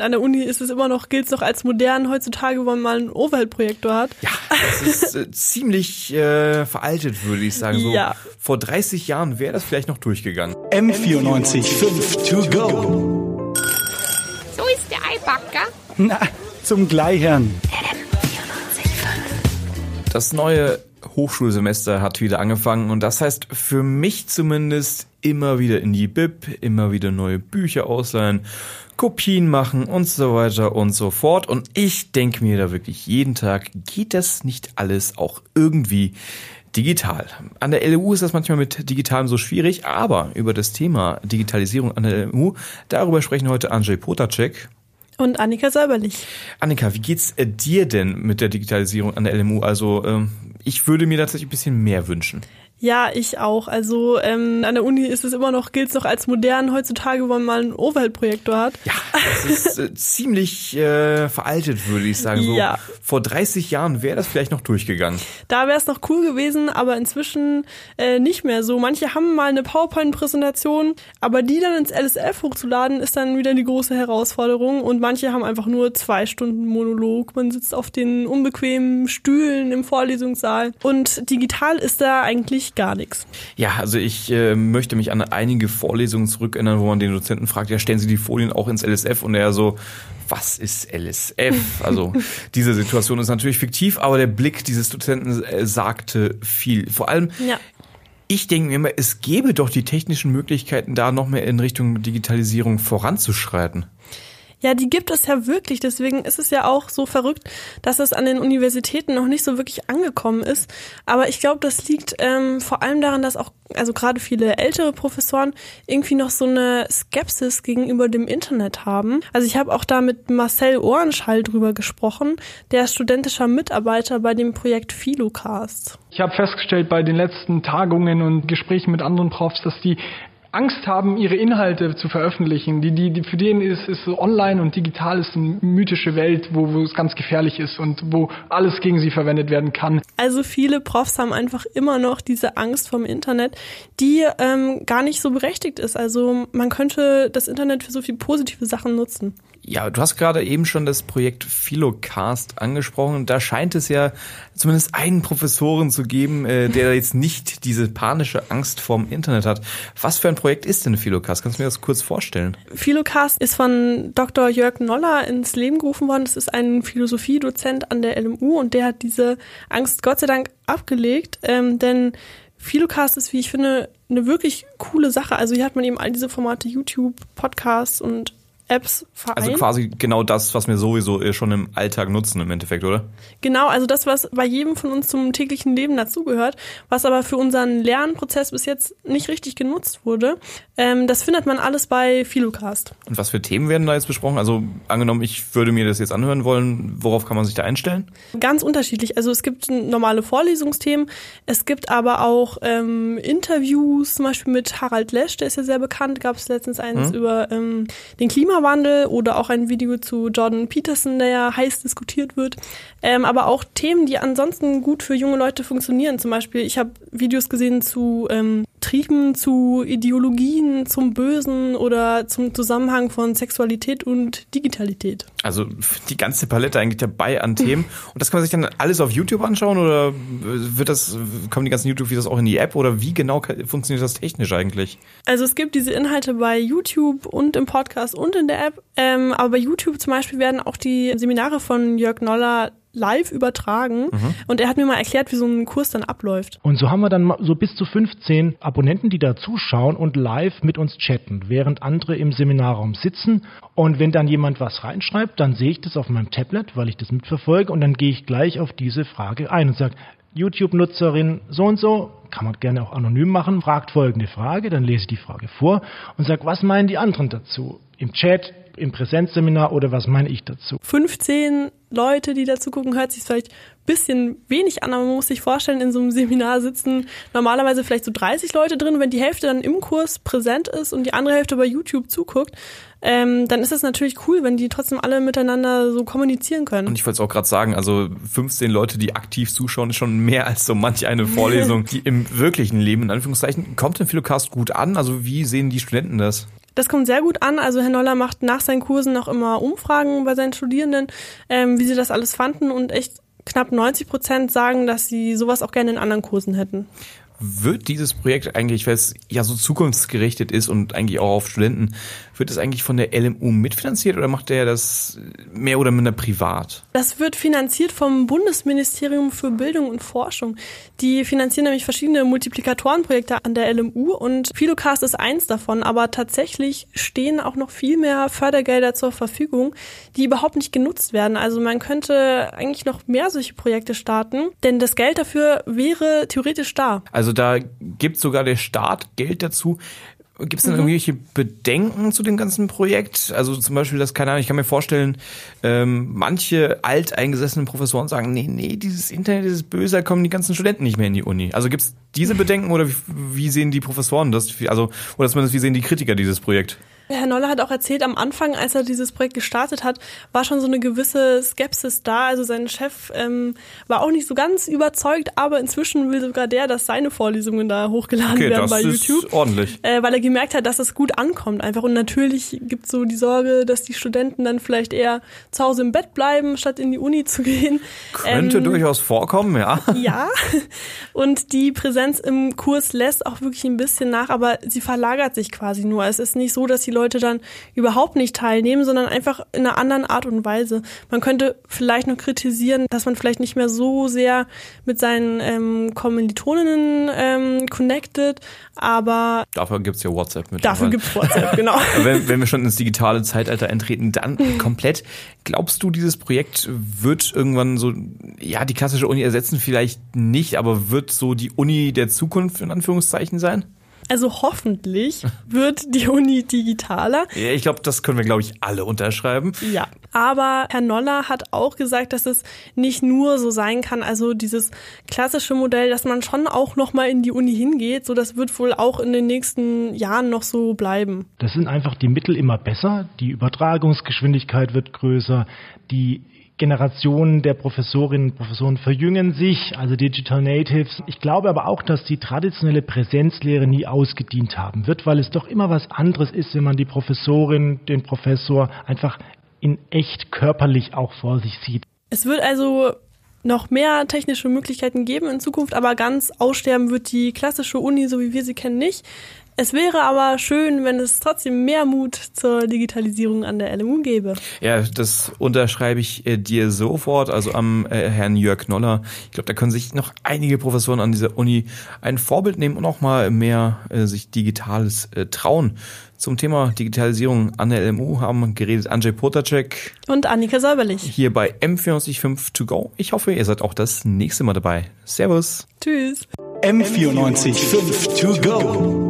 An der Uni ist es immer noch, gilt es noch als modern heutzutage, wo man mal einen Overhead-Projektor hat. Ja, das ist äh, ziemlich äh, veraltet, würde ich sagen. So Ja. vor 30 Jahren wäre das vielleicht noch durchgegangen. M94.5 to go. So ist der Eibacker. Na, zum Gleichern. Das neue Hochschulsemester hat wieder angefangen und das heißt für mich zumindest immer wieder in die Bib, immer wieder neue Bücher ausleihen, Kopien machen und so weiter und so fort. Und ich denke mir da wirklich jeden Tag, geht das nicht alles auch irgendwie digital? An der LU ist das manchmal mit Digitalem so schwierig, aber über das Thema Digitalisierung an der LU, darüber sprechen heute Andrzej Potacek. Und Annika Säuberlich. Annika, wie geht's äh, dir denn mit der Digitalisierung an der LMU? Also ähm, ich würde mir tatsächlich ein bisschen mehr wünschen. Ja, ich auch. Also ähm, an der Uni ist es immer noch, gilt es noch als modern heutzutage, wo man mal einen Overhead-Projektor hat. Ja, das ist äh, ziemlich äh, veraltet, würde ich sagen. So Ja. vor 30 Jahren wäre das vielleicht noch durchgegangen. Da wäre es noch cool gewesen, aber inzwischen äh, nicht mehr so. Manche haben mal eine PowerPoint-Präsentation, aber die dann ins LSF hochzuladen, ist dann wieder die große Herausforderung. Und manche haben einfach nur zwei Stunden Monolog. Man sitzt auf den unbequemen Stühlen im Vorlesungssaal. Und digital ist da eigentlich gar nichts. Ja, also ich äh, möchte mich an einige Vorlesungen zurückerinnern, wo man den Dozenten fragt, ja, stellen Sie die Folien auch ins LSF? Und er so, was ist LSF? Also diese Situation ist natürlich fiktiv, aber der Blick dieses Dozenten äh, sagte viel. Vor allem, Ja. Ich denke mir immer, es gäbe doch die technischen Möglichkeiten, da noch mehr in Richtung Digitalisierung voranzuschreiten. Ja, die gibt es ja wirklich. Deswegen ist es ja auch so verrückt, dass es an den Universitäten noch nicht so wirklich angekommen ist. Aber ich glaube, das liegt ähm, vor allem daran, dass auch, also gerade viele ältere Professoren irgendwie noch so eine Skepsis gegenüber dem Internet haben. Also ich habe auch da mit Marcel Ohrenschall drüber gesprochen, der ist studentischer Mitarbeiter bei dem Projekt Philocast. Ich habe festgestellt bei den letzten Tagungen und Gesprächen mit anderen Profs, dass die Angst haben, ihre Inhalte zu veröffentlichen. Die, die, die, für den ist, ist so online und digital ist eine mythische Welt, wo, wo es ganz gefährlich ist und wo alles gegen sie verwendet werden kann. Also viele Profs haben einfach immer noch diese Angst vom Internet, die ähm, gar nicht so berechtigt ist. Also man könnte das Internet für so viele positive Sachen nutzen. Ja, du hast gerade eben schon das Projekt Philocast angesprochen. Da scheint es ja zumindest einen Professoren zu geben, äh, der jetzt nicht diese panische Angst vorm Internet hat. Was für ein Projekt ist denn Philocast? Kannst du mir das kurz vorstellen? Philocast ist von Dr. Jörg Noller ins Leben gerufen worden. Das ist ein Philosophiedozent an der LMU und der hat diese Angst Gott sei Dank abgelegt, ähm, denn Philocast ist, wie ich finde, eine wirklich coole Sache. Also hier hat man eben all diese Formate YouTube, Podcasts und Apps vereint. Also quasi genau das, was wir sowieso äh, schon im Alltag nutzen im Endeffekt, oder? Genau, also das, was bei jedem von uns zum täglichen Leben dazugehört, was aber für unseren Lernprozess bis jetzt nicht richtig genutzt wurde, ähm, das findet man alles bei Philocast. Und was für Themen werden da jetzt besprochen? Also angenommen, ich würde mir das jetzt anhören wollen, worauf kann man sich da einstellen? Ganz unterschiedlich. Also es gibt normale Vorlesungsthemen, es gibt aber auch ähm, Interviews, zum Beispiel mit Harald Lesch, der ist ja sehr bekannt, gab es letztens eins über ähm, den Klimawandel oder auch ein Video zu Jordan Peterson, der ja heiß diskutiert wird. Ähm, aber auch Themen, die ansonsten gut für junge Leute funktionieren. Zum Beispiel, ich habe Videos gesehen zu ähm, Trieben, zu Ideologien, zum Bösen oder zum Zusammenhang von Sexualität und Digitalität. Also die ganze Palette eigentlich dabei an Themen. Und das kann man sich dann alles auf YouTube anschauen oder wird das, kommen die ganzen YouTube-Videos auch in die App oder wie genau funktioniert das technisch eigentlich? Also es gibt diese Inhalte bei YouTube und im Podcast und in der App. Ähm, aber bei YouTube zum Beispiel werden auch die Seminare von Jörg Noller live übertragen. Und er hat mir mal erklärt, wie so ein Kurs dann abläuft. Und so haben wir dann so bis zu 15 Abonnenten, die da zuschauen und live mit uns chatten, während andere im Seminarraum sitzen. Und wenn dann jemand was reinschreibt, dann sehe ich das auf meinem Tablet, weil ich das mitverfolge, und dann gehe ich gleich auf diese Frage ein und sage, YouTube-Nutzerin so und so, kann man gerne auch anonym machen, fragt folgende Frage, dann lese ich die Frage vor und sage, was meinen die anderen dazu? Im Chat, im Präsenzseminar oder was meine ich dazu? 15 Leute, die dazu gucken, hört sich vielleicht ein bisschen wenig an, aber man muss sich vorstellen, in so einem Seminar sitzen normalerweise vielleicht so 30 Leute drin. Wenn die Hälfte dann im Kurs präsent ist und die andere Hälfte bei YouTube zuguckt, ähm, dann ist es natürlich cool, wenn die trotzdem alle miteinander so kommunizieren können. Und ich wollte es auch gerade sagen, also 15 Leute, die aktiv zuschauen, ist schon mehr als so manch eine Vorlesung, die im wirklichen Leben, in Anführungszeichen, kommt denn Philocast gut an? Also wie sehen die Studenten das? Das kommt sehr gut an. Also Herr Noller macht nach seinen Kursen noch immer Umfragen bei seinen Studierenden, ähm, wie sie das alles fanden und echt knapp 90 Prozent sagen, dass sie sowas auch gerne in anderen Kursen hätten. Wird dieses Projekt eigentlich, weil es ja so zukunftsgerichtet ist und eigentlich auch auf Studenten, wird es eigentlich von der LMU mitfinanziert oder macht der das mehr oder minder privat? Das wird finanziert vom Bundesministerium für Bildung und Forschung. Die finanzieren nämlich verschiedene Multiplikatorenprojekte an der LMU und Philocast ist eins davon, aber tatsächlich stehen auch noch viel mehr Fördergelder zur Verfügung, die überhaupt nicht genutzt werden. Also man könnte eigentlich noch mehr solche Projekte starten, denn das Geld dafür wäre theoretisch da. Also da gibt sogar der Staat Geld dazu. Gibt es denn mhm. irgendwelche Bedenken zu dem ganzen Projekt? Also zum Beispiel, dass, keine Ahnung, ich kann mir vorstellen, ähm, manche alteingesessenen Professoren sagen, nee, nee, dieses Internet ist böse, da kommen die ganzen Studenten nicht mehr in die Uni. Also gibt es diese Bedenken oder wie, wie, sehen die Professoren das? Also, oder zumindest wie sehen die Kritiker dieses Projekt? Herr Noller hat auch erzählt, am Anfang, als er dieses Projekt gestartet hat, war schon so eine gewisse Skepsis da. Also sein Chef ähm, war auch nicht so ganz überzeugt, aber inzwischen will sogar der, dass seine Vorlesungen da hochgeladen okay, werden bei YouTube. Ist ordentlich. Äh, weil er gemerkt hat, dass es gut ankommt einfach. Und natürlich gibt es so die Sorge, dass die Studenten dann vielleicht eher zu Hause im Bett bleiben, statt in die Uni zu gehen. Könnte ähm, durchaus vorkommen, ja. Ja. Und die Präsenz im Kurs lässt auch wirklich ein bisschen nach, aber sie verlagert sich quasi nur. Es ist nicht so, dass die Leute dann überhaupt nicht teilnehmen, sondern einfach in einer anderen Art und Weise. Man könnte vielleicht noch kritisieren, dass man vielleicht nicht mehr so sehr mit seinen ähm, Kommilitoninnen ähm, connected, aber dafür gibt's ja WhatsApp mit. Dafür gibt's WhatsApp, genau. wenn, wenn wir schon ins digitale Zeitalter eintreten, dann komplett. Glaubst du, dieses Projekt wird irgendwann so, ja, die klassische Uni ersetzen vielleicht nicht, aber wird so die Uni der Zukunft in Anführungszeichen sein? Also hoffentlich wird die Uni digitaler. Ja, ich glaube, das können wir, glaube ich, alle unterschreiben. Ja. Aber Herr Noller hat auch gesagt, dass es nicht nur so sein kann, also dieses klassische Modell, dass man schon auch nochmal in die Uni hingeht, so das wird wohl auch in den nächsten Jahren noch so bleiben. Das sind einfach die Mittel immer besser, die Übertragungsgeschwindigkeit wird größer, die Generationen der Professorinnen und Professoren verjüngen sich, also Digital Natives. Ich glaube aber auch, dass die traditionelle Präsenzlehre nie ausgedient haben wird, weil es doch immer was anderes ist, wenn man die Professorin, den Professor einfach in echt körperlich auch vor sich sieht. Es wird also noch mehr technische Möglichkeiten geben in Zukunft, aber ganz aussterben wird die klassische Uni, so wie wir sie kennen, nicht. Es wäre aber schön, wenn es trotzdem mehr Mut zur Digitalisierung an der LMU gäbe. Ja, das unterschreibe ich äh, dir sofort, also am äh, Herrn Jörg Noller. Ich glaube, da können sich noch einige Professoren an dieser Uni ein Vorbild nehmen und auch mal mehr äh, sich Digitales äh, trauen. Zum Thema Digitalisierung an der LMU haben geredet Andrzej Potacek und Annika Säuberlich. Hier bei M495 To Go. Ich hoffe, ihr seid auch das nächste Mal dabei. Servus. Tschüss. M945 To Go.